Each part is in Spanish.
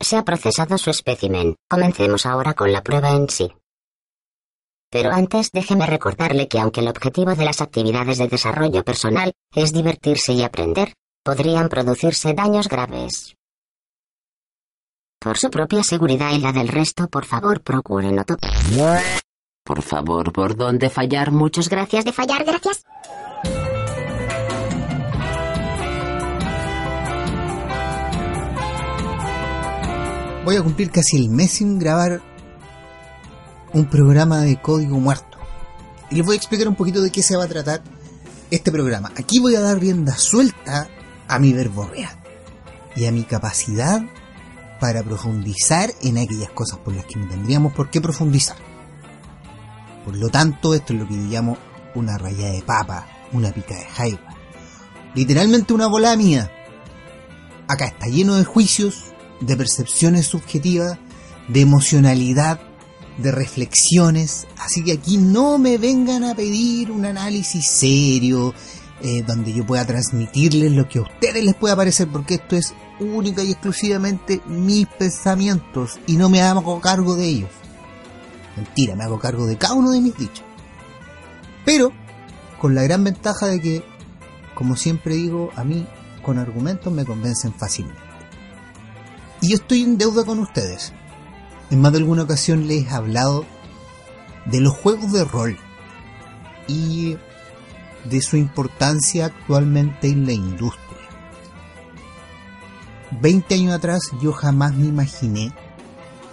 Se ha procesado su espécimen. Comencemos ahora con la prueba en sí. Pero antes déjeme recordarle que aunque el objetivo de las actividades de desarrollo personal es divertirse y aprender, podrían producirse daños graves. Por su propia seguridad y la del resto, por favor, procuren no. Por favor, ¿por dónde fallar? Muchas gracias de fallar, gracias. Voy a cumplir casi el mes sin grabar un programa de código muerto. Y les voy a explicar un poquito de qué se va a tratar este programa. Aquí voy a dar rienda suelta a mi verborrea y a mi capacidad para profundizar en aquellas cosas por las que no tendríamos por qué profundizar. Por lo tanto, esto es lo que yo llamo una raya de papa, una pica de jaiba. Literalmente una bola mía. Acá está lleno de juicios, de percepciones subjetivas, de emocionalidad, de reflexiones. Así que aquí no me vengan a pedir un análisis serio, eh, donde yo pueda transmitirles lo que a ustedes les pueda parecer, porque esto es única y exclusivamente mis pensamientos y no me hago cargo de ellos. Mentira, me hago cargo de cada uno de mis dichos. Pero con la gran ventaja de que, como siempre digo, a mí con argumentos me convencen fácilmente. Y yo estoy en deuda con ustedes. En más de alguna ocasión les he hablado de los juegos de rol y de su importancia actualmente en la industria. 20 años atrás yo jamás me imaginé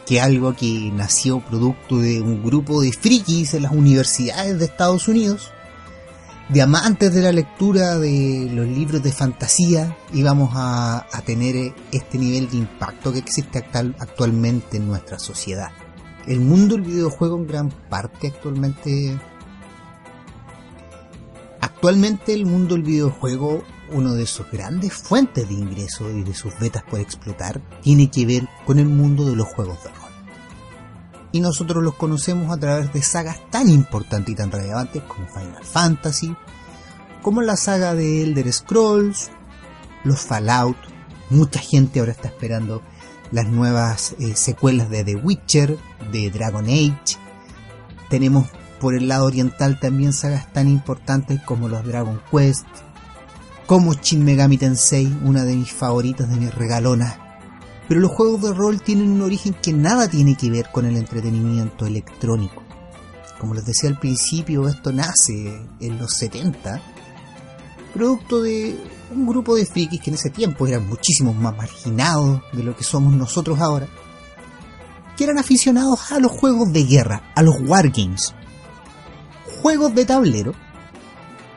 que algo que nació producto de un grupo de frikis en las universidades de Estados Unidos, de amantes de la lectura de los libros de fantasía, íbamos a, a tener este nivel de impacto que existe actual, actualmente en nuestra sociedad. El mundo del videojuego en gran parte actualmente... Actualmente el mundo del videojuego uno de sus grandes fuentes de ingreso y de sus vetas por explotar tiene que ver con el mundo de los juegos de. Y nosotros los conocemos a través de sagas tan importantes y tan relevantes como Final Fantasy, como la saga de Elder Scrolls, los Fallout, mucha gente ahora está esperando las nuevas eh, secuelas de The Witcher, de Dragon Age. Tenemos por el lado oriental también sagas tan importantes como los Dragon Quest, como Shin Megami Tensei, una de mis favoritas, de mis regalonas. Pero los juegos de rol tienen un origen que nada tiene que ver con el entretenimiento electrónico. Como les decía al principio, esto nace en los 70, producto de un grupo de frikis que en ese tiempo eran muchísimo más marginados de lo que somos nosotros ahora, que eran aficionados a los juegos de guerra, a los wargames, juegos de tablero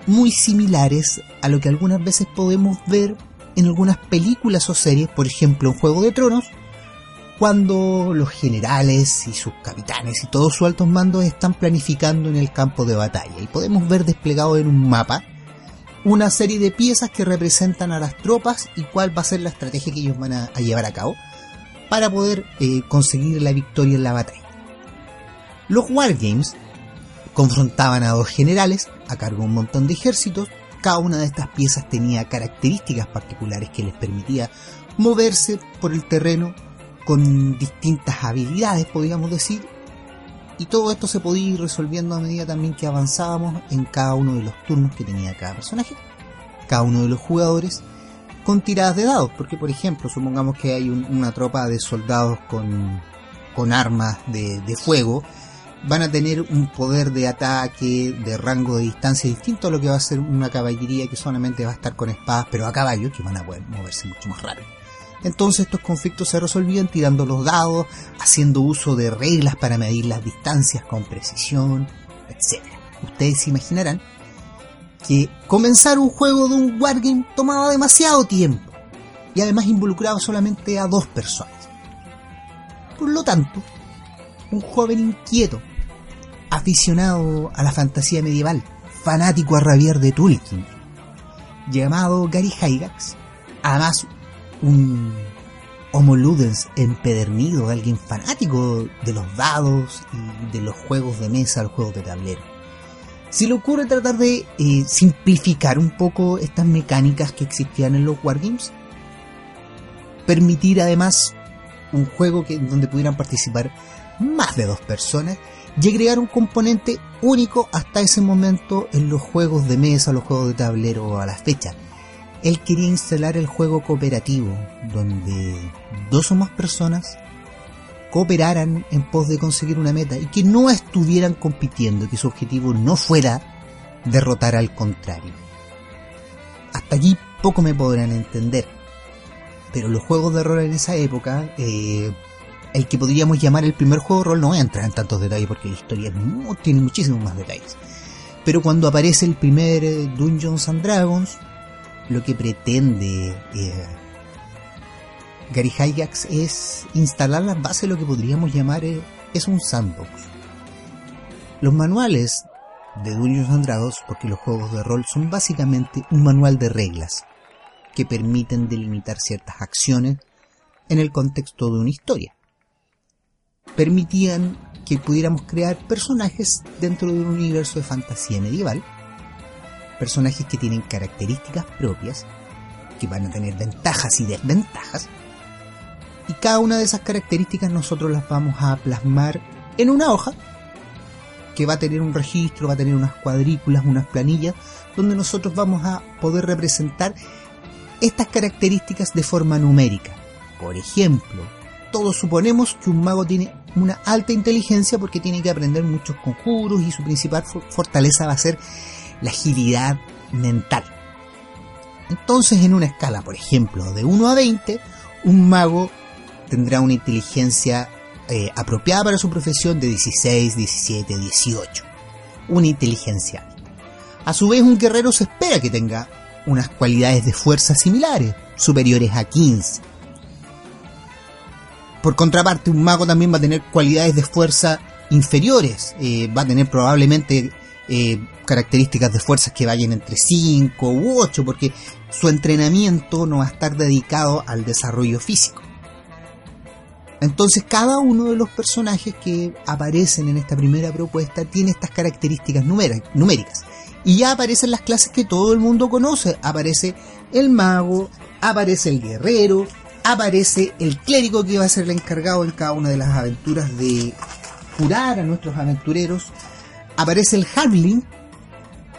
muy similares a lo que algunas veces podemos ver en algunas películas o series, por ejemplo en Juego de Tronos, cuando los generales y sus capitanes y todos sus altos mandos están planificando en el campo de batalla y podemos ver desplegado en un mapa una serie de piezas que representan a las tropas y cuál va a ser la estrategia que ellos van a, llevar a cabo para poder eh, conseguir la victoria en la batalla. Los Wargames confrontaban a dos generales a cargo de un montón de ejércitos. Cada una de estas piezas tenía características particulares que les permitía moverse por el terreno con distintas habilidades, podríamos decir. Y todo esto se podía ir resolviendo a medida también que avanzábamos en cada uno de los turnos que tenía cada personaje, cada uno de los jugadores, con tiradas de dados. Porque, por ejemplo, supongamos que hay un, una tropa de soldados con, con armas de, de fuego van a tener un poder de ataque, de rango de distancia distinto a lo que va a ser una caballería que solamente va a estar con espadas, pero a caballo, que van a poder moverse mucho más rápido. Entonces estos conflictos se resolvían tirando los dados, haciendo uso de reglas para medir las distancias con precisión, etc. Ustedes se imaginarán que comenzar un juego de un wargame tomaba demasiado tiempo y además involucraba solamente a dos personas. Por lo tanto, un joven inquieto aficionado a la fantasía medieval, fanático a rabiar de Tolkien, llamado Gary Gygax, además un Homo Ludens empedernido, alguien fanático de los dados y de los juegos de mesa, los juegos de tablero. Se le ocurre tratar de eh, simplificar un poco estas mecánicas que existían en los wargames, permitir además un juego que, donde pudieran participar más de dos personas y agregar un componente único hasta ese momento en los juegos de mesa, los juegos de tablero a la fecha. Él quería instalar el juego cooperativo, donde dos o más personas cooperaran en pos de conseguir una meta y que no estuvieran compitiendo, que su objetivo no fuera derrotar al contrario. Hasta allí poco me podrán entender, pero los juegos de rol en esa época, eh, el que podríamos llamar el primer juego de rol no entra en tantos detalles porque la historia no, tiene muchísimos más detalles. Pero cuando aparece el primer eh, Dungeons and Dragons, lo que pretende eh, Gary Gygax es instalar las bases de lo que podríamos llamar eh, es un sandbox. Los manuales de Dungeons and Dragons, porque los juegos de rol son básicamente un manual de reglas que permiten delimitar ciertas acciones en el contexto de una historia. Permitían que pudiéramos crear personajes dentro de un universo de fantasía medieval, personajes que tienen características propias, que van a tener ventajas y desventajas, y cada una de esas características nosotros las vamos a plasmar en una hoja que va a tener un registro, va a tener unas cuadrículas, unas planillas, donde nosotros vamos a poder representar estas características de forma numérica. Por ejemplo, todos suponemos que un mago tiene una alta inteligencia porque tiene que aprender muchos conjuros y su principal fortaleza va a ser la agilidad mental. Entonces, en una escala, por ejemplo, de 1 a 20, un mago tendrá una inteligencia eh, apropiada para su profesión de 16, 17, 18. Una inteligencia. A su vez, un guerrero se espera que tenga unas cualidades de fuerza similares, superiores a 15. Por contraparte, un mago también va a tener cualidades de fuerza inferiores, eh, va a tener probablemente eh, características de fuerzas que vayan entre 5 u 8, porque su entrenamiento no va a estar dedicado al desarrollo físico. Entonces cada uno de los personajes que aparecen en esta primera propuesta tiene estas características numéricas. Y ya aparecen las clases que todo el mundo conoce. Aparece el mago, aparece el guerrero, aparece el clérigo que va a ser el encargado en cada una de las aventuras de curar a nuestros aventureros. Aparece el halfling,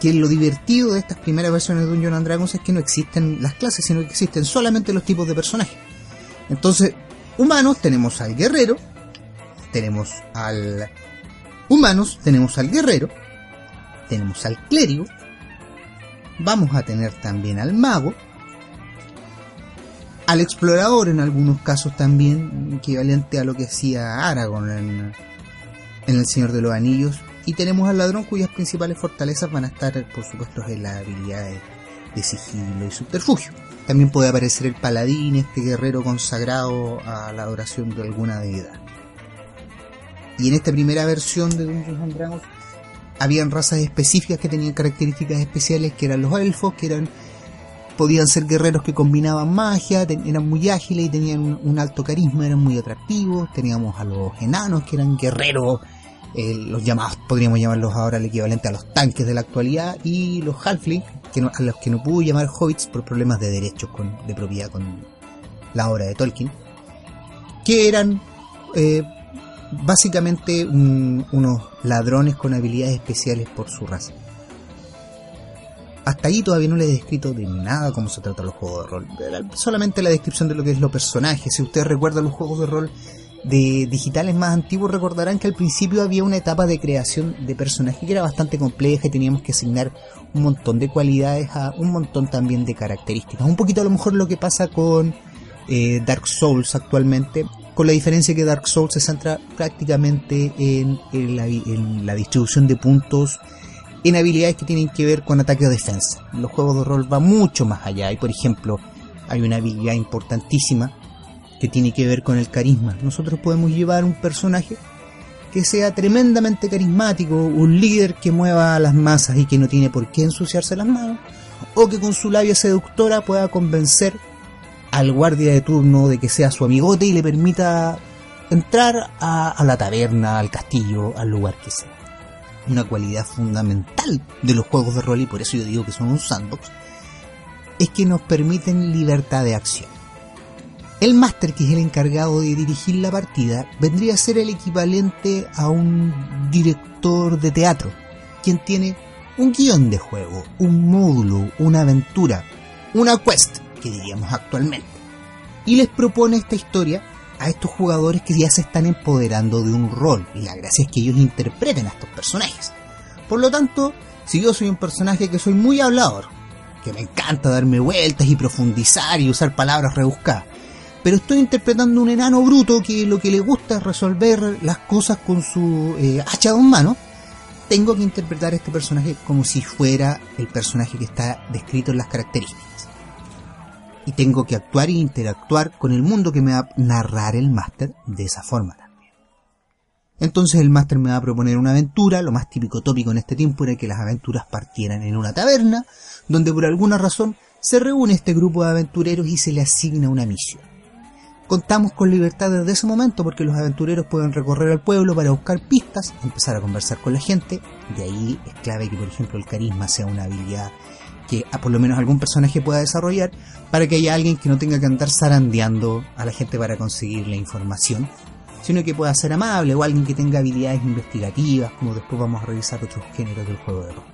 que lo divertido de estas primeras versiones de Dungeons and Dragons es que no existen las clases, sino que existen solamente los tipos de personajes. Entonces, humanos tenemos al guerrero, tenemos al humanos, tenemos al guerrero, tenemos al clérigo, vamos a tener también al mago, al explorador en algunos casos también, equivalente a lo que hacía Aragorn en, en El Señor de los Anillos, y tenemos al ladrón cuyas principales fortalezas van a estar, por supuesto, en la habilidad de sigilo y subterfugio. También puede aparecer el paladín, este guerrero consagrado a la adoración de alguna deidad. Y en esta primera versión de Dungeons and Dragons habían razas específicas que tenían características especiales, que eran los elfos, que eran podían ser guerreros que combinaban magia, eran muy ágiles y tenían un, alto carisma, eran muy atractivos. Teníamos a los enanos, que eran guerreros, eh, los llamados, podríamos llamarlos ahora el equivalente a los tanques de la actualidad, y los halflings, a los que no pudo llamar hobbits por problemas de derechos de propiedad con la obra de Tolkien, que eran eh, básicamente unos ladrones con habilidades especiales por su raza. Hasta ahí todavía no les he descrito de nada cómo se trata los juegos de rol, solamente la descripción de lo que es los personajes. Si ustedes recuerdan los juegos de rol de digitales más antiguos recordarán que al principio había una etapa de creación de personaje que era bastante compleja y teníamos que asignar un montón de cualidades a un montón también de características. Un poquito a lo mejor lo que pasa con eh, Dark Souls actualmente, con la diferencia que Dark Souls se centra prácticamente en la distribución de puntos en habilidades que tienen que ver con ataque o defensa. Los juegos de rol van mucho más allá y por ejemplo hay una habilidad importantísima que tiene que ver con el carisma. Nosotros podemos llevar un personaje que sea tremendamente carismático, un líder que mueva a las masas y que no tiene por qué ensuciarse las manos, o que con su labia seductora pueda convencer al guardia de turno de que sea su amigote y le permita entrar a, a la taberna, al castillo, al lugar que sea. Una cualidad fundamental de los juegos de rol, y por eso yo digo que son un sandbox, es que nos permiten libertad de acción. El máster, que es el encargado de dirigir la partida, vendría a ser el equivalente a un director de teatro, quien tiene un guion de juego, un módulo, una aventura, una quest, que diríamos actualmente, y les propone esta historia a estos jugadores que ya se están empoderando de un rol, y la gracia es que ellos interpreten a estos personajes. Por lo tanto, si yo soy un personaje que soy muy hablador, que me encanta darme vueltas y profundizar y usar palabras rebuscadas, pero estoy interpretando un enano bruto que lo que le gusta es resolver las cosas con su eh, hacha de un mano, tengo que interpretar a este personaje como si fuera el personaje que está descrito en las características. Y tengo que actuar e interactuar con el mundo que me va a narrar el máster de esa forma también. Entonces el máster me va a proponer una aventura, lo más típico tópico en este tiempo era que las aventuras partieran en una taberna, donde por alguna razón se reúne este grupo de aventureros y se le asigna una misión contamos con libertad desde ese momento porque los aventureros pueden recorrer el pueblo para buscar pistas, empezar a conversar con la gente. De ahí es clave que, por ejemplo, el carisma sea una habilidad que a por lo menos algún personaje pueda desarrollar para que haya alguien que no tenga que andar zarandeando a la gente para conseguir la información, sino que pueda ser amable o alguien que tenga habilidades investigativas, como después vamos a revisar otros géneros del juego de rol.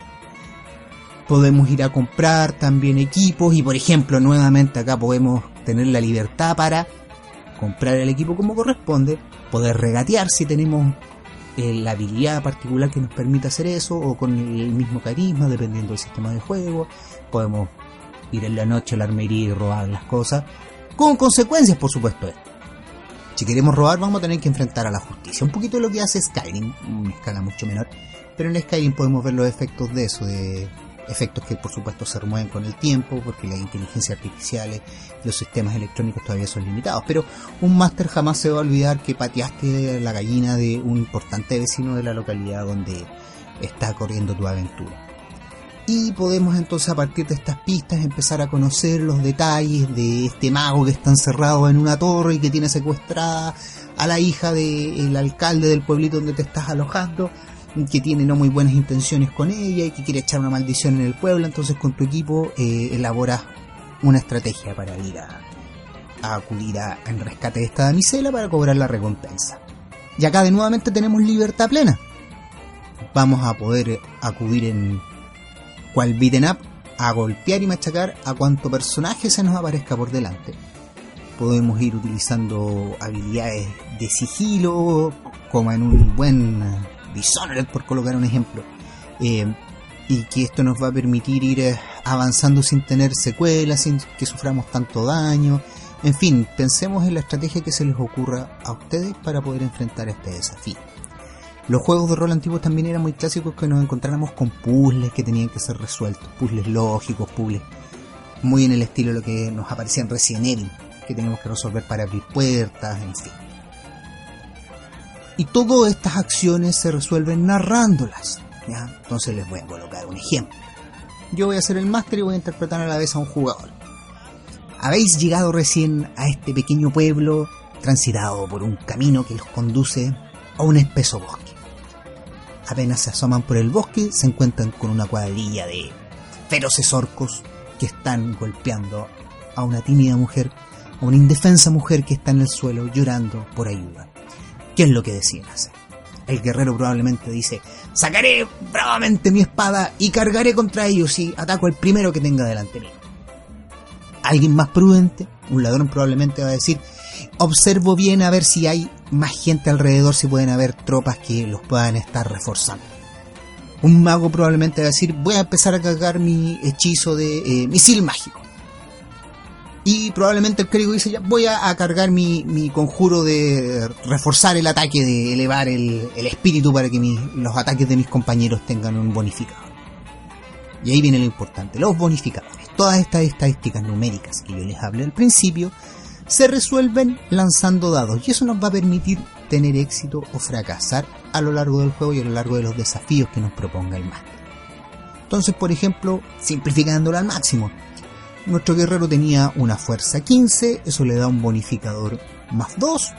Podemos ir a comprar también equipos y por ejemplo nuevamente acá podemos tener la libertad para comprar el equipo como corresponde, poder regatear si tenemos eh, la habilidad particular que nos permita hacer eso, o con el mismo carisma, dependiendo del sistema de juego. Podemos ir en la noche a la armería y robar las cosas, con consecuencias, por supuesto. Si queremos robar, vamos a tener que enfrentar a la justicia. Un poquito lo que hace Skyrim, una escala mucho menor, pero en Skyrim podemos ver los efectos de eso, de efectos que por supuesto se remueven con el tiempo, porque las inteligencias artificiales, los sistemas electrónicos todavía son limitados. Pero un máster jamás se va a olvidar que pateaste la gallina de un importante vecino de la localidad donde está corriendo tu aventura. Y podemos entonces a partir de estas pistas empezar a conocer los detalles de este mago que está encerrado en una torre y que tiene secuestrada a la hija del alcalde del pueblito donde te estás alojando que tiene no muy buenas intenciones con ella y que quiere echar una maldición en el pueblo, entonces con tu equipo eh, elaboras una estrategia para ir a, acudir a, en rescate de esta damisela para cobrar la recompensa. Y acá de nuevamente tenemos libertad plena. Vamos a poder acudir en cual beaten up a golpear y machacar a cuanto personaje se nos aparezca por delante. Podemos ir utilizando habilidades de sigilo, como en un buen Dishonored, por colocar un ejemplo. Eh, y que esto nos va a permitir ir eh, avanzando sin tener secuelas, sin que suframos tanto daño. En fin, pensemos en la estrategia que se les ocurra a ustedes para poder enfrentar este desafío. Los juegos de rol antiguos también eran muy clásicos que nos encontráramos con puzzles que tenían que ser resueltos, puzzles lógicos, puzzles muy en el estilo de lo que nos aparecía en Resident Evil, que teníamos que resolver para abrir puertas, en fin. Y todas estas acciones se resuelven narrándolas. Entonces les voy a colocar un ejemplo. Yo voy a hacer el máster y voy a interpretar a la vez a un jugador. Habéis llegado recién a este pequeño pueblo transitado por un camino que los conduce a un espeso bosque. Apenas se asoman por el bosque, se encuentran con una cuadrilla de feroces orcos que están golpeando a una tímida mujer, a una indefensa mujer que está en el suelo llorando por ayuda. ¿Qué es lo que deciden hacer? El guerrero probablemente dice, sacaré bravamente mi espada y cargaré contra ellos y ataco al primero que tenga delante mío. Alguien más prudente, un ladrón probablemente va a decir, observo bien a ver si hay más gente alrededor, si pueden haber tropas que los puedan estar reforzando. Un mago probablemente va a decir, voy a empezar a cargar mi hechizo de eh, misil mágico. Y probablemente el clérigo dice, ya voy a, cargar mi, conjuro de reforzar el ataque, de elevar el, espíritu para que los ataques de mis compañeros tengan un bonificador. Y ahí viene lo importante, los bonificadores. Todas estas estadísticas numéricas que yo les hablé al principio se resuelven lanzando dados y eso nos va a permitir tener éxito o fracasar a lo largo del juego y a lo largo de los desafíos que nos proponga el máster. Entonces, por ejemplo, simplificándolo al máximo, nuestro guerrero tenía una fuerza 15, eso le da un bonificador más 2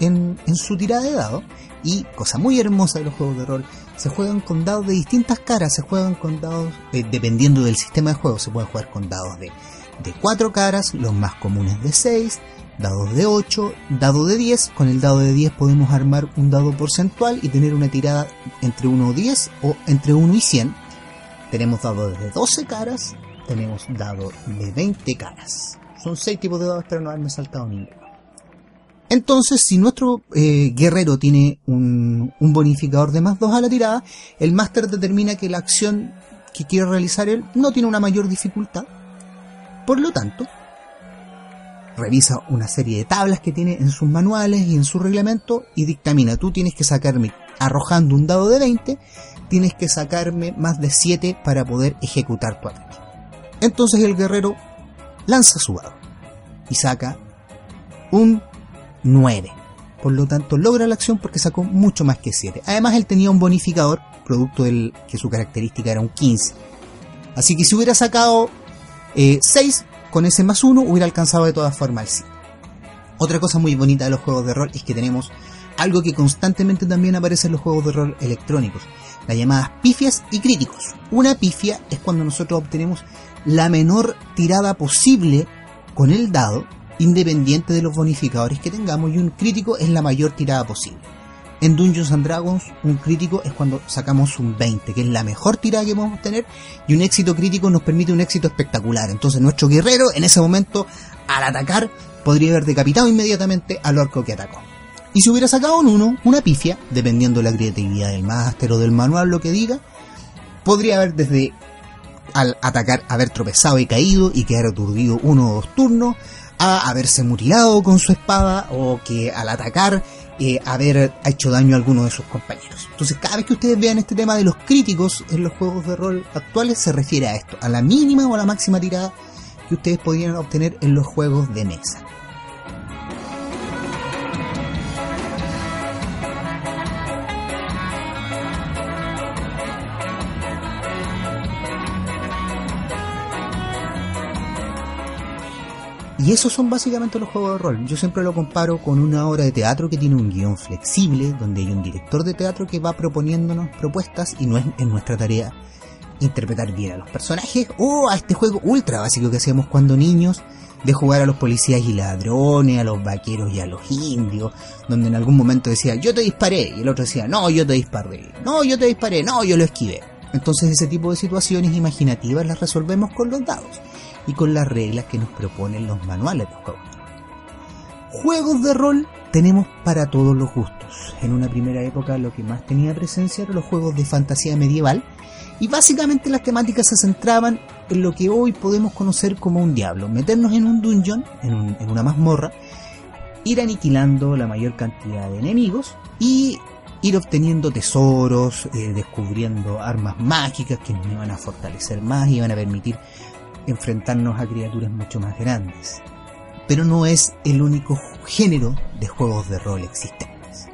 en, su tirada de dado. Y, cosa muy hermosa de los juegos de rol, se juegan con dados de distintas caras, se juegan con dados, eh, dependiendo del sistema de juego, se pueden jugar con dados de de 4 caras, los más comunes de 6, dados de 8, dado de 10. Con el dado de 10 podemos armar un dado porcentual y tener una tirada entre 1 y 10 o entre 1 y 100. Tenemos dados de 12 caras, tenemos dado de 20 caras. Son 6 tipos de dados, pero no haberme saltado ninguno. Entonces, si nuestro eh, guerrero tiene un, un, bonificador de más 2 a la tirada, el máster determina que la acción que quiere realizar él no tiene una mayor dificultad. Por lo tanto, revisa una serie de tablas que tiene en sus manuales y en su reglamento y dictamina, tú tienes que sacarme, arrojando un dado de 20, tienes que sacarme más de 7 para poder ejecutar tu ataque. Entonces el guerrero lanza su dado y saca un 9. Por lo tanto, logra la acción porque sacó mucho más que 7. Además, él tenía un bonificador, producto del que su característica era un 15. Así que si hubiera sacado 6, eh, con ese más 1 hubiera alcanzado de todas formas el 7. Otra cosa muy bonita de los juegos de rol es que tenemos algo que constantemente también aparece en los juegos de rol electrónicos, las llamadas pifias y críticos. Una pifia es cuando nosotros obtenemos la menor tirada posible con el dado independiente de los bonificadores que tengamos y un crítico es la mayor tirada posible. En Dungeons and Dragons, un crítico es cuando sacamos un 20, que es la mejor tirada que podemos tener, y un éxito crítico nos permite un éxito espectacular. Entonces nuestro guerrero, en ese momento, al atacar, podría haber decapitado inmediatamente al orco que atacó. Y si hubiera sacado un 1, una pifia, dependiendo de la creatividad del máster o del manual, lo que diga, podría haber desde al atacar haber tropezado y caído y quedar aturdido uno o dos turnos, a haberse mutilado con su espada o que al atacar eh, haber hecho daño a alguno de sus compañeros. Entonces cada vez que ustedes vean este tema de los críticos en los juegos de rol actuales se refiere a esto, a la mínima o a la máxima tirada que ustedes podrían obtener en los juegos de mesa. Y esos son básicamente los juegos de rol. Yo siempre lo comparo con una obra de teatro que tiene un guion flexible, donde hay un director de teatro que va proponiéndonos propuestas y no es en nuestra tarea interpretar bien a los personajes o a este juego ultra básico que hacíamos cuando niños de jugar a los policías y ladrones, a los vaqueros y a los indios, donde en algún momento decía yo te disparé y el otro decía no yo te disparé, no yo te disparé, no yo lo esquivé. Entonces ese tipo de situaciones imaginativas las resolvemos con los dados y con las reglas que nos proponen los manuales de juegos. Juegos de rol tenemos para todos los gustos. En una primera época lo que más tenía presencia eran los juegos de fantasía medieval y básicamente las temáticas se centraban en lo que hoy podemos conocer como un diablo, meternos en un dungeon, en, una mazmorra, ir aniquilando la mayor cantidad de enemigos y ir obteniendo tesoros, eh, descubriendo armas mágicas que nos iban a fortalecer más y iban a permitir enfrentarnos a criaturas mucho más grandes. Pero no es el único género de juegos de rol existentes.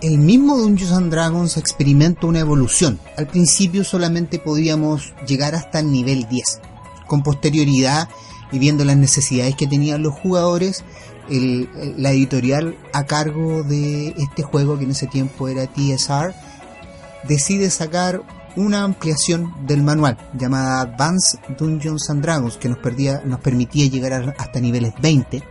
El mismo Dungeons and Dragons experimenta una evolución. Al principio solamente podíamos llegar hasta el nivel 10. Con posterioridad y viendo las necesidades que tenían los jugadores, la editorial a cargo de este juego, que en ese tiempo era TSR, decide sacar una ampliación del manual llamada Advanced Dungeons and Dragons que nos, nos permitía llegar hasta niveles 20.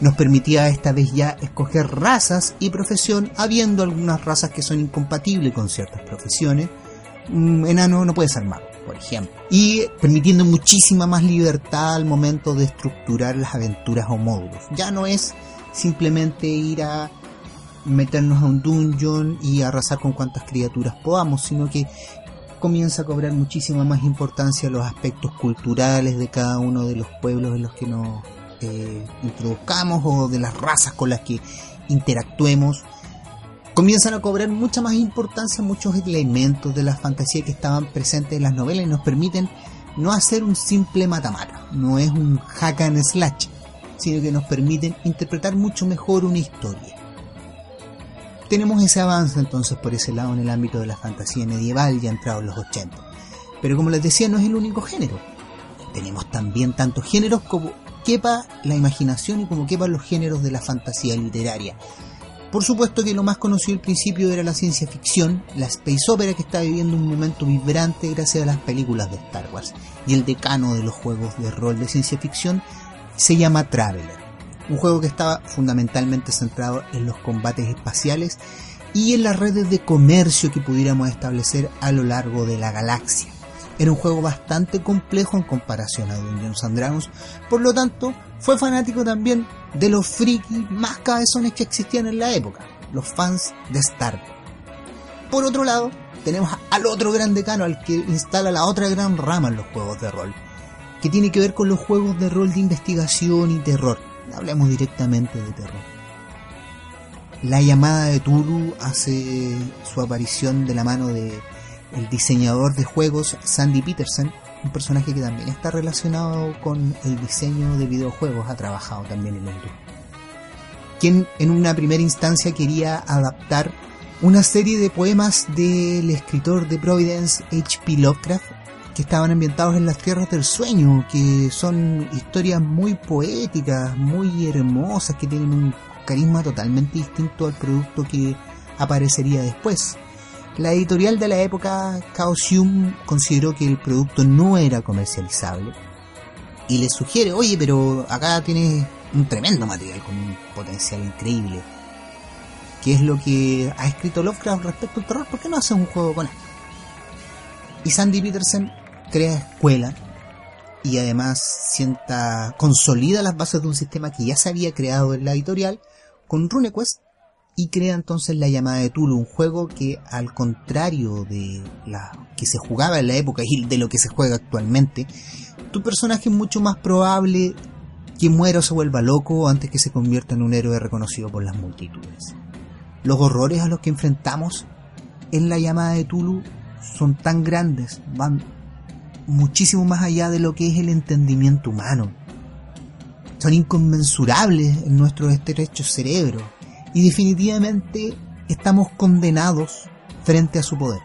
Nos permitía esta vez ya escoger razas y profesión, habiendo algunas razas que son incompatibles con ciertas profesiones. Un enano no puede ser mago, por ejemplo. Y permitiendo muchísima más libertad al momento de estructurar las aventuras o módulos. Ya no es simplemente ir a meternos a un dungeon y arrasar con cuantas criaturas podamos, sino que comienza a cobrar muchísima más importancia los aspectos culturales de cada uno de los pueblos en los que nos eh, introduzcamos o de las razas con las que interactuemos. Comienzan a cobrar mucha más importancia muchos elementos de la fantasía que estaban presentes en las novelas y nos permiten no hacer un simple matamata, no es un hack and slash, sino que nos permiten interpretar mucho mejor una historia tenemos ese avance entonces por ese lado en el ámbito de la fantasía medieval ya entrado en los 80. Pero como les decía, no es el único género. Tenemos también tantos géneros como quepa la imaginación y como quepan los géneros de la fantasía literaria. Por supuesto que lo más conocido al principio era la ciencia ficción, la space opera que está viviendo un momento vibrante gracias a las películas de Star Wars. Y el decano de los juegos de rol de ciencia ficción se llama Traveler, un juego que estaba fundamentalmente centrado en los combates espaciales y en las redes de comercio que pudiéramos establecer a lo largo de la galaxia. Era un juego bastante complejo en comparación a Dungeons and Dragons, por lo tanto, fue fanático también de los frikis más cabezones que existían en la época, los fans de Star Wars. Por otro lado, tenemos al otro gran decano al que instala la otra gran rama en los juegos de rol, que tiene que ver con los juegos de rol de investigación y terror. Hablemos directamente de terror. La llamada de Tulu hace su aparición de la mano de el diseñador de juegos Sandy Peterson, un personaje que también está relacionado con el diseño de videojuegos, ha trabajado también en industria. Quien en una primera instancia quería adaptar una serie de poemas del escritor de Providence H.P. Lovecraft que estaban ambientados en las tierras del sueño, que son historias muy poéticas, muy hermosas, que tienen un carisma totalmente distinto al producto que aparecería después. La editorial de la época, Chaosium, consideró que el producto no era comercializable y le sugiere, oye, pero acá tienes un tremendo material con un potencial increíble. ¿Qué es lo que ha escrito Lovecraft respecto al terror? ¿Por qué no hace un juego con él? Y Sandy Peterson crea escuela y además sienta, consolida las bases de un sistema que ya se había creado en la editorial con RuneQuest y crea entonces la llamada de Tulu, un juego que al contrario de la que se jugaba en la época y de lo que se juega actualmente, tu personaje es mucho más probable que muera o se vuelva loco antes que se convierta en un héroe reconocido por las multitudes. Los horrores a los que enfrentamos en la llamada de Tulu son tan grandes, van muchísimo más allá de lo que es el entendimiento humano. Son inconmensurables en nuestro estrecho cerebro y definitivamente estamos condenados frente a su poder.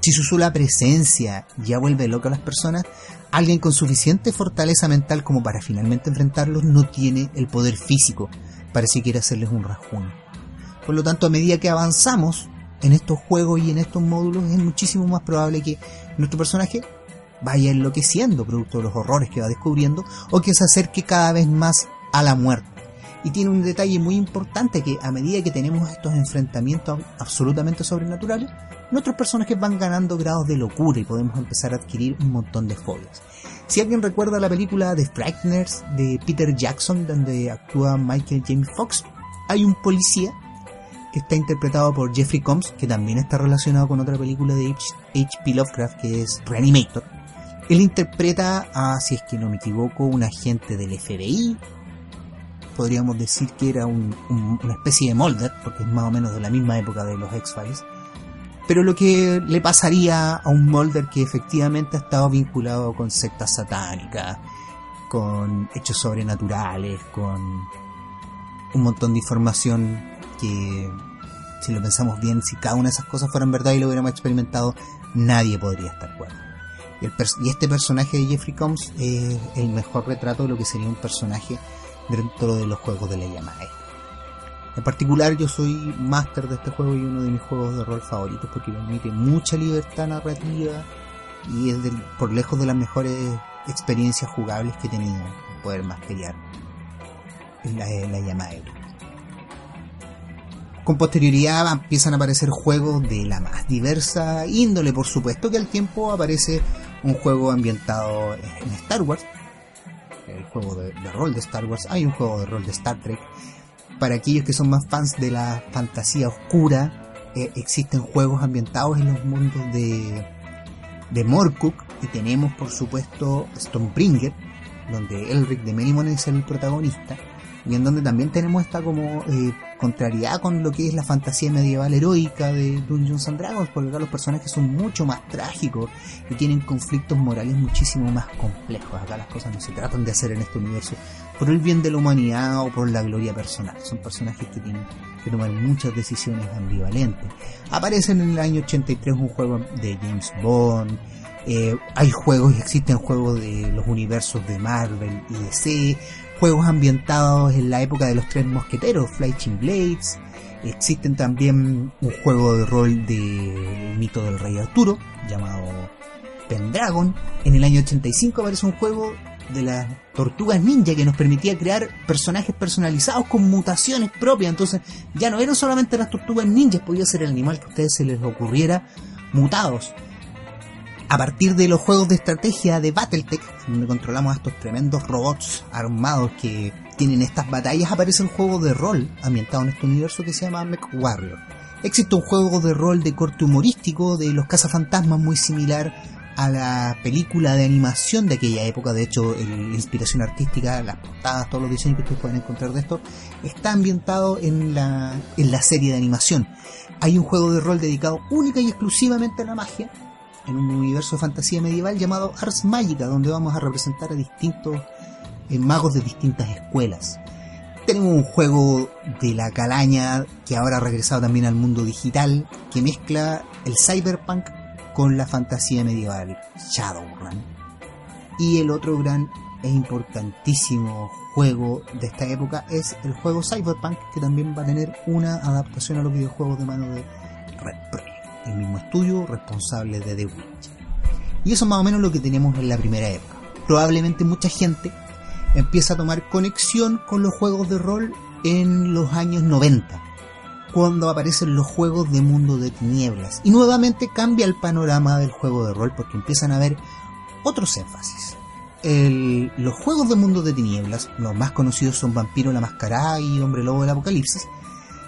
Si su sola presencia ya vuelve loca a las personas, alguien con suficiente fortaleza mental como para finalmente enfrentarlos no tiene el poder físico para siquiera hacerles un rasguño. Por lo tanto, a medida que avanzamos en estos juegos y en estos módulos, es muchísimo más probable que nuestro personaje vaya enloqueciendo producto de los horrores que va descubriendo o que se acerque cada vez más a la muerte y tiene un detalle muy importante que a medida que tenemos estos enfrentamientos absolutamente sobrenaturales, nuestros personajes van ganando grados de locura y podemos empezar a adquirir un montón de fobias. Si alguien recuerda la película The Frighteners de Peter Jackson, donde actúa Michael James Fox, hay un policía que está interpretado por Jeffrey Combs, que también está relacionado con otra película de H.P. Lovecraft, que es Reanimator. Él interpreta a, si es que no me equivoco, un agente del FBI podríamos decir que era una especie de Mulder, porque es más o menos de la misma época de los X-Files. Pero lo que le pasaría a un Mulder que efectivamente ha estado vinculado con sectas satánicas, con hechos sobrenaturales, con un montón de información que, si lo pensamos bien, si cada una de esas cosas fueran verdad y lo hubiéramos experimentado, nadie podría estar cuerdo. Y, este personaje de Jeffrey Combs es el mejor retrato de lo que sería un personaje dentro de los juegos de la Yamaha. En particular yo soy máster de este juego y uno de mis juegos de rol favoritos porque permite mucha libertad narrativa y es por lejos de las mejores experiencias jugables que he tenido poder masteriar la, la Yamaha. Con posterioridad empiezan a aparecer juegos de la más diversa índole, por supuesto que al tiempo aparece un juego ambientado en Star Wars, el juego de, rol de Star Wars, hay un juego de rol de Star Trek. Para aquellos que son más fans de la fantasía oscura, eh, existen juegos ambientados en los mundos de, de Morcook y tenemos por supuesto Stonebringer, donde Elric de Menimon es el protagonista y en donde también tenemos esta como eh, contrariedad con lo que es la fantasía medieval heroica de Dungeons and Dragons, porque acá los personajes son mucho más trágicos y tienen conflictos morales muchísimo más complejos. Acá las cosas no se tratan de hacer en este universo por el bien de la humanidad o por la gloria personal. Son personajes que tienen que tomar muchas decisiones ambivalentes. Aparecen en el año 83 un juego de James Bond. Eh, hay juegos y existen juegos de los universos de Marvel y DC, juegos ambientados en la época de los tres mosqueteros, Flying Blades. Existen también un juego de rol de mito del rey Arturo llamado Pendragon. En el año 85 aparece un juego de las tortugas ninja que nos permitía crear personajes personalizados con mutaciones propias. Entonces ya no eran solamente las tortugas ninjas, podía ser el animal que a ustedes se les ocurriera mutados. A partir de los juegos de estrategia de Battletech, donde controlamos a estos tremendos robots armados que tienen estas batallas, aparece un juego de rol ambientado en este universo que se llama Mech Warrior. Existe un juego de rol de corte humorístico de los cazafantasmas muy similar a la película de animación de aquella época. De hecho, la inspiración artística, las portadas, todos los diseños que ustedes pueden encontrar de esto, está ambientado en la, en la serie de animación. Hay un juego de rol dedicado única y exclusivamente a la magia, en un universo de fantasía medieval llamado Ars Magica, donde vamos a representar a distintos eh, magos de distintas escuelas. Tenemos un juego de la calaña que ahora ha regresado también al mundo digital, que mezcla el cyberpunk con la fantasía medieval, Shadowrun. Y el otro gran e importantísimo juego de esta época es el juego Cyberpunk, que también va a tener una adaptación a los videojuegos de mano de Red el mismo estudio responsable de The Witcher. Y eso es más o menos lo que tenemos en la primera época. Probablemente mucha gente empieza a tomar conexión con los juegos de rol en los años 90, cuando aparecen los juegos de mundo de tinieblas. Y nuevamente cambia el panorama del juego de rol porque empiezan a haber otros énfasis. los juegos de mundo de tinieblas, los más conocidos son Vampiro la Mascarada y Hombre Lobo del Apocalipsis,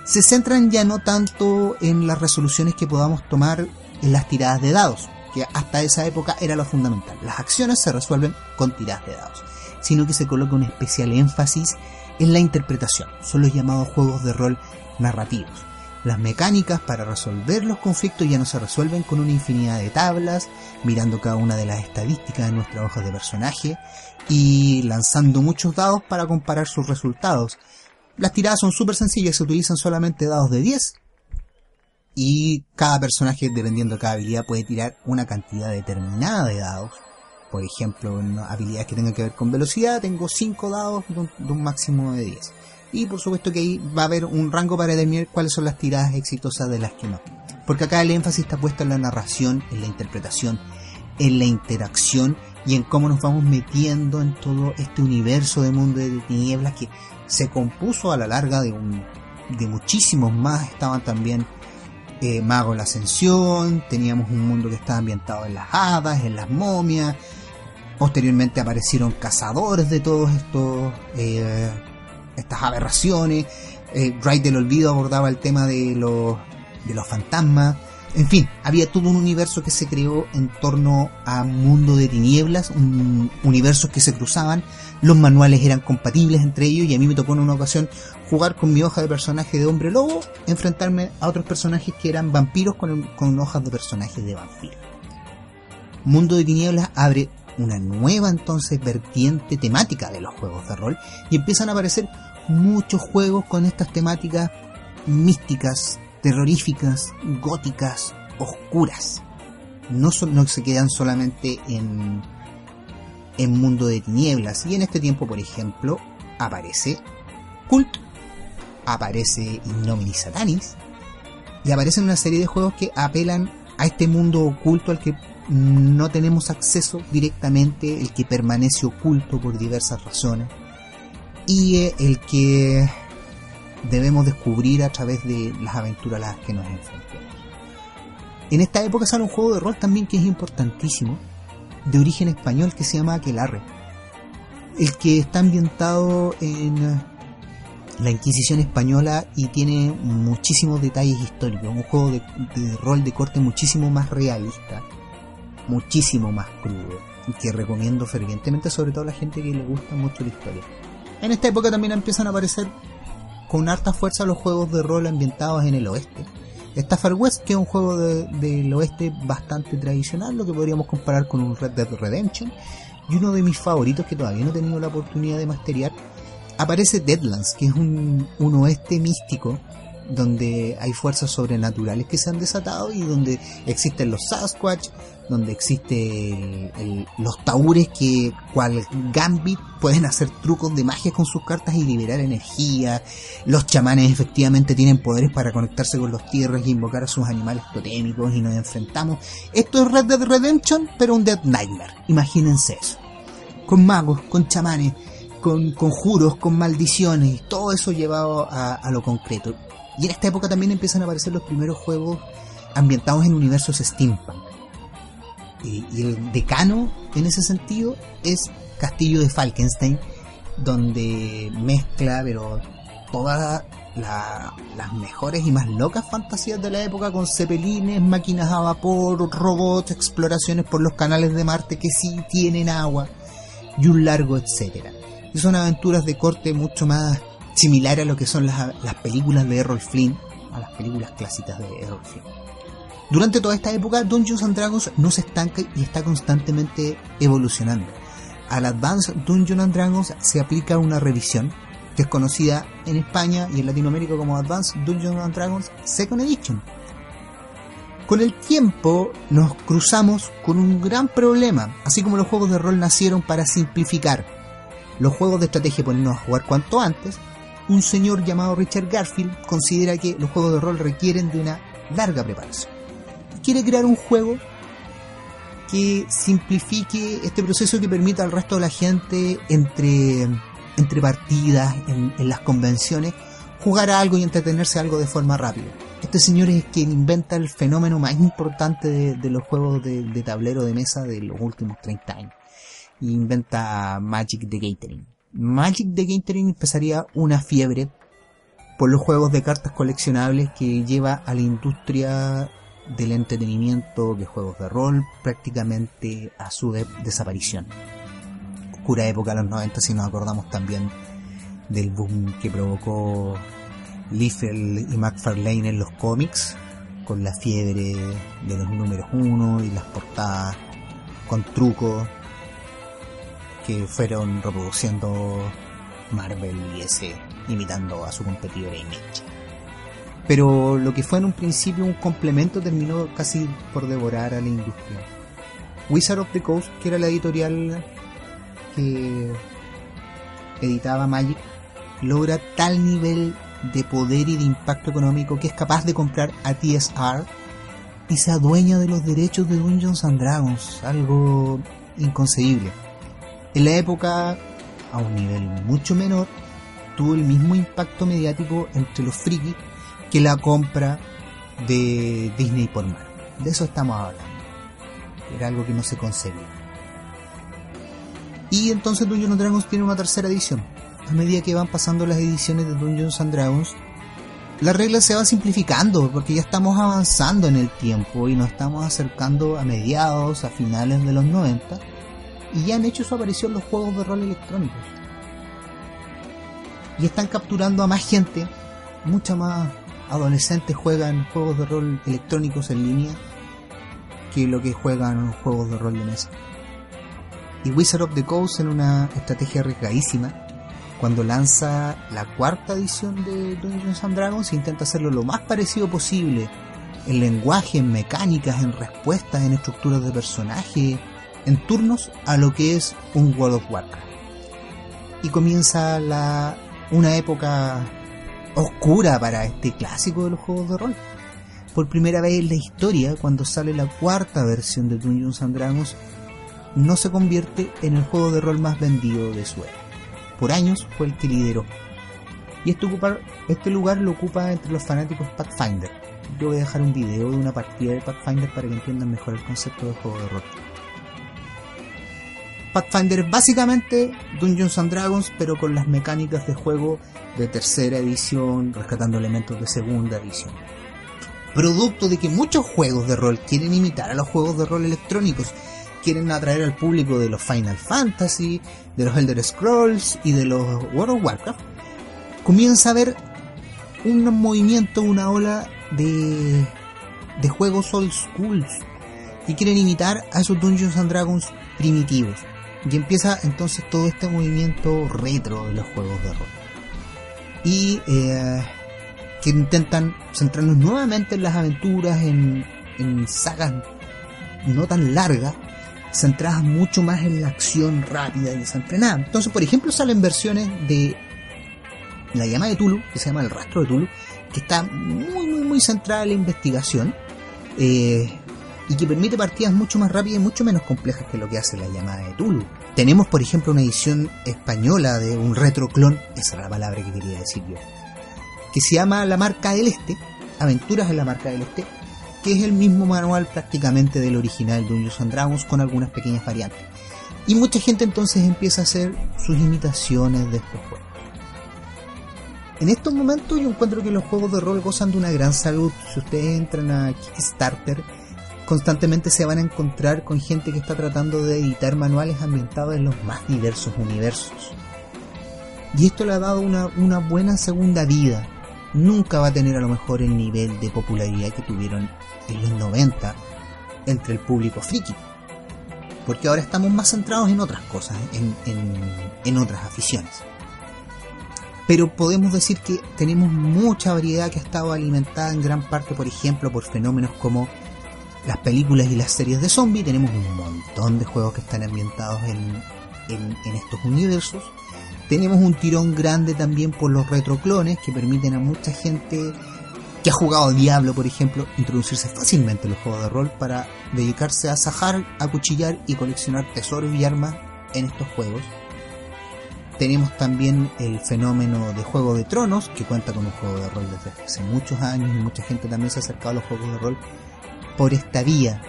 se centran ya no tanto en las resoluciones que podamos tomar en las tiradas de dados, que hasta esa época era lo fundamental. Las acciones se resuelven con tiradas de dados, sino que se coloca un especial énfasis en la interpretación. Son los llamados juegos de rol narrativos. Las mecánicas para resolver los conflictos ya no se resuelven con una infinidad de tablas, mirando cada una de las estadísticas de nuestra hoja de personaje y lanzando muchos dados para comparar sus resultados, las tiradas son súper sencillas, se utilizan solamente dados de 10 y cada personaje, dependiendo de cada habilidad, puede tirar una cantidad determinada de dados. Por ejemplo, en habilidades que tengan que ver con velocidad, tengo 5 dados de un, máximo de 10. Y por supuesto que ahí va a haber un rango para determinar cuáles son las tiradas exitosas de las que no. Porque acá el énfasis está puesto en la narración, en la interpretación, en la interacción y en cómo nos vamos metiendo en todo este universo de mundo de tinieblas que se compuso a la larga de, un, de muchísimos más. Estaban también eh, Mago la Ascensión, teníamos un mundo que estaba ambientado en las hadas, en las momias. Posteriormente aparecieron cazadores de todos estos eh, estas aberraciones. Eh, del Olvido abordaba el tema de los, de los fantasmas. En fin, había todo un universo que se creó en torno a un mundo de tinieblas, un, universos que se cruzaban, los manuales eran compatibles entre ellos y a mí me tocó en una ocasión jugar con mi hoja de personaje de hombre lobo, enfrentarme a otros personajes que eran vampiros con, con hojas de personajes de vampiro. Mundo de tinieblas abre una nueva entonces vertiente temática de los juegos de rol y empiezan a aparecer muchos juegos con estas temáticas místicas, terroríficas, góticas, oscuras. No, no se quedan solamente en, en mundo de tinieblas. Y en este tiempo, por ejemplo, aparece Cult, aparece Innominis Satanis, y aparecen una serie de juegos que apelan a este mundo oculto al que no tenemos acceso directamente, el que permanece oculto por diversas razones, y eh, el que debemos descubrir a través de las aventuras a las que nos enfrentamos. En esta época sale un juego de rol también que es importantísimo, de origen español, que se llama Aquelarre, el que está ambientado en la Inquisición española y tiene muchísimos detalles históricos, un juego de, de rol de corte muchísimo más realista, muchísimo más crudo, y que recomiendo fervientemente, sobre todo a la gente que le gusta mucho la historia. En esta época también empiezan a aparecer con harta fuerza los juegos de rol ambientados en el oeste. Está Far West, que es un juego del oeste bastante tradicional, lo que podríamos comparar con un Red Dead Redemption. Y uno de mis favoritos, que todavía no he tenido la oportunidad de masteriar, aparece Deadlands, que es un, un oeste místico donde hay fuerzas sobrenaturales que se han desatado y donde existen los Sasquatch, donde existen los taures que, cual Gambit, pueden hacer trucos de magia con sus cartas y liberar energía. Los chamanes efectivamente tienen poderes para conectarse con los tierras y invocar a sus animales totémicos y nos enfrentamos. Esto es Red Dead Redemption, pero un Dead Nightmare. Imagínense eso. Con magos, con chamanes, con conjuros, con maldiciones, todo eso llevado a, a lo concreto. Y en esta época también empiezan a aparecer los primeros juegos ambientados en universos steampunk y, el decano en ese sentido es Castillo de Falkenstein, donde mezcla, pero todas las mejores y más locas fantasías de la época con cepelines, máquinas a vapor, robots, exploraciones por los canales de Marte que sí tienen agua y un largo etcétera. Y son aventuras de corte mucho más similar a lo que son las, las películas de Errol Flynn, a las películas clásicas de Errol Flynn. Durante toda esta época, Dungeons and Dragons no se estanca y está constantemente evolucionando. Al Advanced Dungeons and Dragons se aplica una revisión que es conocida en España y en Latinoamérica como Advanced Dungeons and Dragons Second Edition. Con el tiempo nos cruzamos con un gran problema, así como los juegos de rol nacieron para simplificar los juegos de estrategia ponernos a jugar cuanto antes, un señor llamado Richard Garfield considera que los juegos de rol requieren de una larga preparación quiere crear un juego que simplifique este proceso que permita al resto de la gente entre, entre partidas, en, las convenciones, jugar a algo y entretenerse algo de forma rápida. Este señor es quien inventa el fenómeno más importante de, los juegos de, de, tablero de mesa de los últimos 30 años. Inventa Magic the Gathering. Magic the Gathering empezaría una fiebre por los juegos de cartas coleccionables que lleva a la industria del entretenimiento de juegos de rol prácticamente a su desaparición. Oscura época de los 90 si nos acordamos también del boom que provocó Liefeld y McFarlane en los cómics, con la fiebre de los números 1 y las portadas con trucos que fueron reproduciendo Marvel y ese imitando a su competidor Image. Pero lo que fue en un principio un complemento terminó casi por devorar a la industria. Wizard of the Coast, que era la editorial que editaba Magic, logra tal nivel de poder y de impacto económico que es capaz de comprar a TSR y se adueña de los derechos de Dungeons and Dragons, algo inconcebible. En la época, a un nivel mucho menor, tuvo el mismo impacto mediático entre los frikis que la compra de Disney por Marvel. De eso estamos hablando. Era algo que no se concebía. Y entonces Dungeons and Dragons tiene una tercera edición. A medida que van pasando las ediciones de Dungeons and Dragons, la regla se va simplificando porque ya estamos avanzando en el tiempo y nos estamos acercando a mediados, a finales de los 90 y ya han hecho su aparición los juegos de rol electrónicos. Y están capturando a más gente, mucha más adolescentes juegan juegos de rol electrónicos en línea que lo que juegan juegos de rol de mesa. Y Wizard of the Coast en una estrategia arriesgadísima, cuando lanza la cuarta edición de Dungeons and Dragons, intenta hacerlo lo más parecido posible en lenguaje, en mecánicas, en respuestas, en estructuras de personaje, en turnos a lo que es un World of Warcraft. Y comienza la, una época oscura para este clásico de los juegos de rol. Por primera vez en la historia, cuando sale la cuarta versión de Dungeons and Dragons, no se convierte en el juego de rol más vendido de su era. Por años fue el que lideró. Y este, este lugar lo ocupa entre los fanáticos Pathfinder. Yo voy a dejar un video de una partida de Pathfinder para que entiendan mejor el concepto del juego de rol. Pathfinder es básicamente Dungeons and Dragons, pero con las mecánicas de juego de tercera edición, rescatando elementos de segunda edición. Producto de que muchos juegos de rol quieren imitar a los juegos de rol electrónicos, quieren atraer al público de los Final Fantasy, de los Elder Scrolls y de los World of Warcraft, comienza a haber un movimiento, una ola de, de juegos old schools que quieren imitar a esos Dungeons and Dragons primitivos. Y empieza entonces todo este movimiento retro de los juegos de rol. Y eh, que intentan centrarnos nuevamente en las aventuras, en, en sagas no tan largas, centradas mucho más en la acción rápida y desenfrenada. Entonces, por ejemplo, salen versiones de la llama de Tulu, que se llama El Rastro de Tulu, que está muy, muy, muy centrada en la investigación eh, y que permite partidas mucho más rápidas y mucho menos complejas que lo que hace la llamada de Tulu. Tenemos, por ejemplo, una edición española de un retroclon, esa era la palabra que quería decir yo, que se llama La Marca del Este, Aventuras en la Marca del Este, que es el mismo manual prácticamente del original de Dungeons and Dragons con algunas pequeñas variantes. Y mucha gente entonces empieza a hacer sus imitaciones de estos juegos. En estos momentos yo encuentro que los juegos de rol gozan de una gran salud. Si ustedes entran a Kickstarter, constantemente se van a encontrar con gente que está tratando de editar manuales ambientados en los más diversos universos. Y esto le ha dado una, una buena segunda vida. Nunca va a tener a lo mejor el nivel de popularidad que tuvieron en los 90 entre el público friki. Porque ahora estamos más centrados en otras cosas, en, en, en otras aficiones pero podemos decir que tenemos mucha variedad que ha estado alimentada en gran parte, por ejemplo, por fenómenos como las películas y las series de zombies. Tenemos un montón de juegos que están ambientados en, en, estos universos. Tenemos un tirón grande también por los retroclones que permiten a mucha gente que ha jugado Diablo, por ejemplo, introducirse fácilmente en los juegos de rol para dedicarse a sajar, a cuchillar y coleccionar tesoros y armas en estos juegos. Tenemos también el fenómeno de Juego de Tronos, que cuenta con un juego de rol desde hace muchos años y mucha gente también se ha acercado a los juegos de rol por esta vía.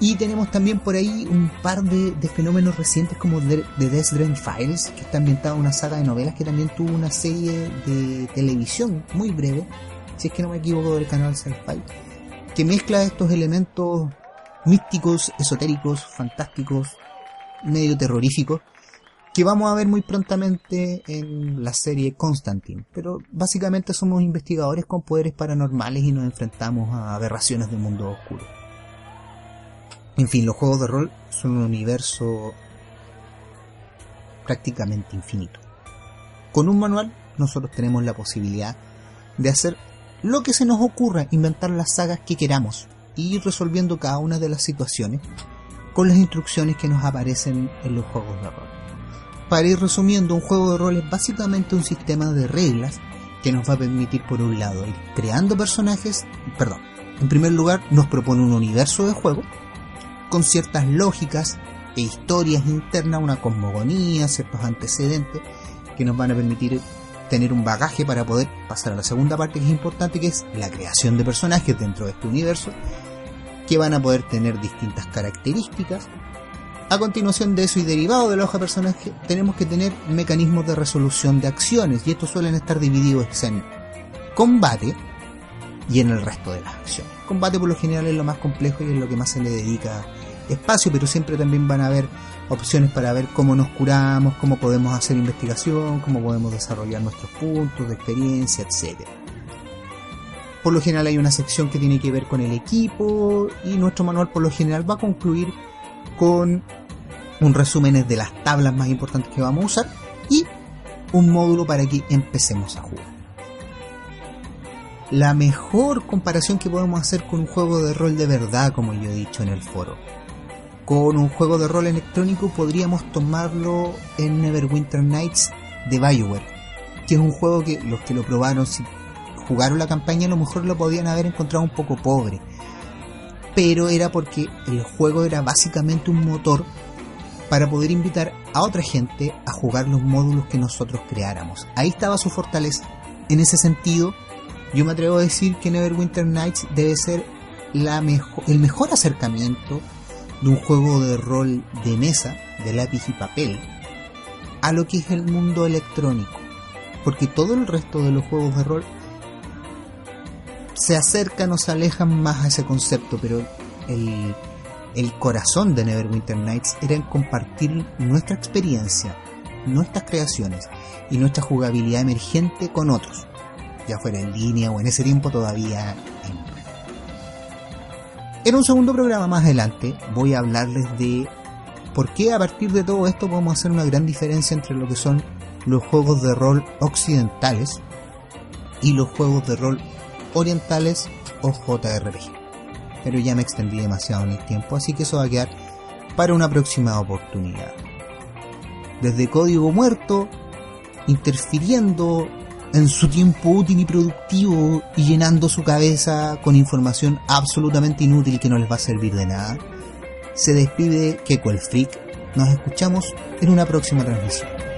Y tenemos también por ahí un par de, fenómenos recientes como The, Death Files, que está ambientada una saga de novelas que también tuvo una serie de televisión muy breve, si es que no me equivoco del canal Sci-Fi, que mezcla estos elementos místicos, esotéricos, fantásticos, medio terroríficos, que vamos a ver muy prontamente en la serie Constantine. Pero básicamente somos investigadores con poderes paranormales y nos enfrentamos a aberraciones del mundo oscuro. En fin, los juegos de rol son un universo prácticamente infinito. Con un manual nosotros tenemos la posibilidad de hacer lo que se nos ocurra, inventar las sagas que queramos y ir resolviendo cada una de las situaciones con las instrucciones que nos aparecen en los juegos de rol para ir resumiendo, un juego de rol es básicamente un sistema de reglas que nos va a permitir, por un lado, ir creando personajes, perdón, en primer lugar nos propone un universo de juego con ciertas lógicas e historias internas, una cosmogonía, ciertos antecedentes que nos van a permitir tener un bagaje para poder pasar a la segunda parte que es importante, que es la creación de personajes dentro de este universo, que van a poder tener distintas características a continuación de eso y derivado de la hoja personaje, tenemos que tener mecanismos de resolución de acciones y estos suelen estar divididos en combate y en el resto de las acciones. Combate por lo general es lo más complejo y es lo que más se le dedica espacio, pero siempre también van a haber opciones para ver cómo nos curamos, cómo podemos hacer investigación, cómo podemos desarrollar nuestros puntos de experiencia, etc. Por lo general hay una sección que tiene que ver con el equipo y nuestro manual por lo general va a concluir con un resumen de las tablas más importantes que vamos a usar y un módulo para que empecemos a jugar. La mejor comparación que podemos hacer con un juego de rol de verdad, como yo he dicho en el foro. Con un juego de rol electrónico podríamos tomarlo en Neverwinter Nights de Bioware, que es un juego que los que lo probaron, si jugaron la campaña, a lo mejor lo podían haber encontrado un poco pobre. Pero era porque el juego era básicamente un motor para poder invitar a otra gente a jugar los módulos que nosotros creáramos. Ahí estaba su fortaleza. En ese sentido, yo me atrevo a decir que Neverwinter Nights debe ser el mejor acercamiento de un juego de rol de mesa, de lápiz y papel, a lo que es el mundo electrónico. Porque todo el resto de los juegos de rol se acercan o se alejan más a ese concepto, pero el el corazón de Neverwinter Nights era en compartir nuestra experiencia, nuestras creaciones y nuestra jugabilidad emergente con otros, ya fuera en línea o en ese tiempo todavía en En un segundo programa más adelante voy a hablarles de por qué a partir de todo esto podemos hacer una gran diferencia entre lo que son los juegos de rol occidentales y los juegos de rol orientales o JRPG. Pero ya me extendí demasiado en el tiempo, así que eso va a quedar para una próxima oportunidad. Desde código muerto, interfiriendo en su tiempo útil y productivo y llenando su cabeza con información absolutamente inútil que no les va a servir de nada, se despide Keko el Freak. Nos escuchamos en una próxima transmisión.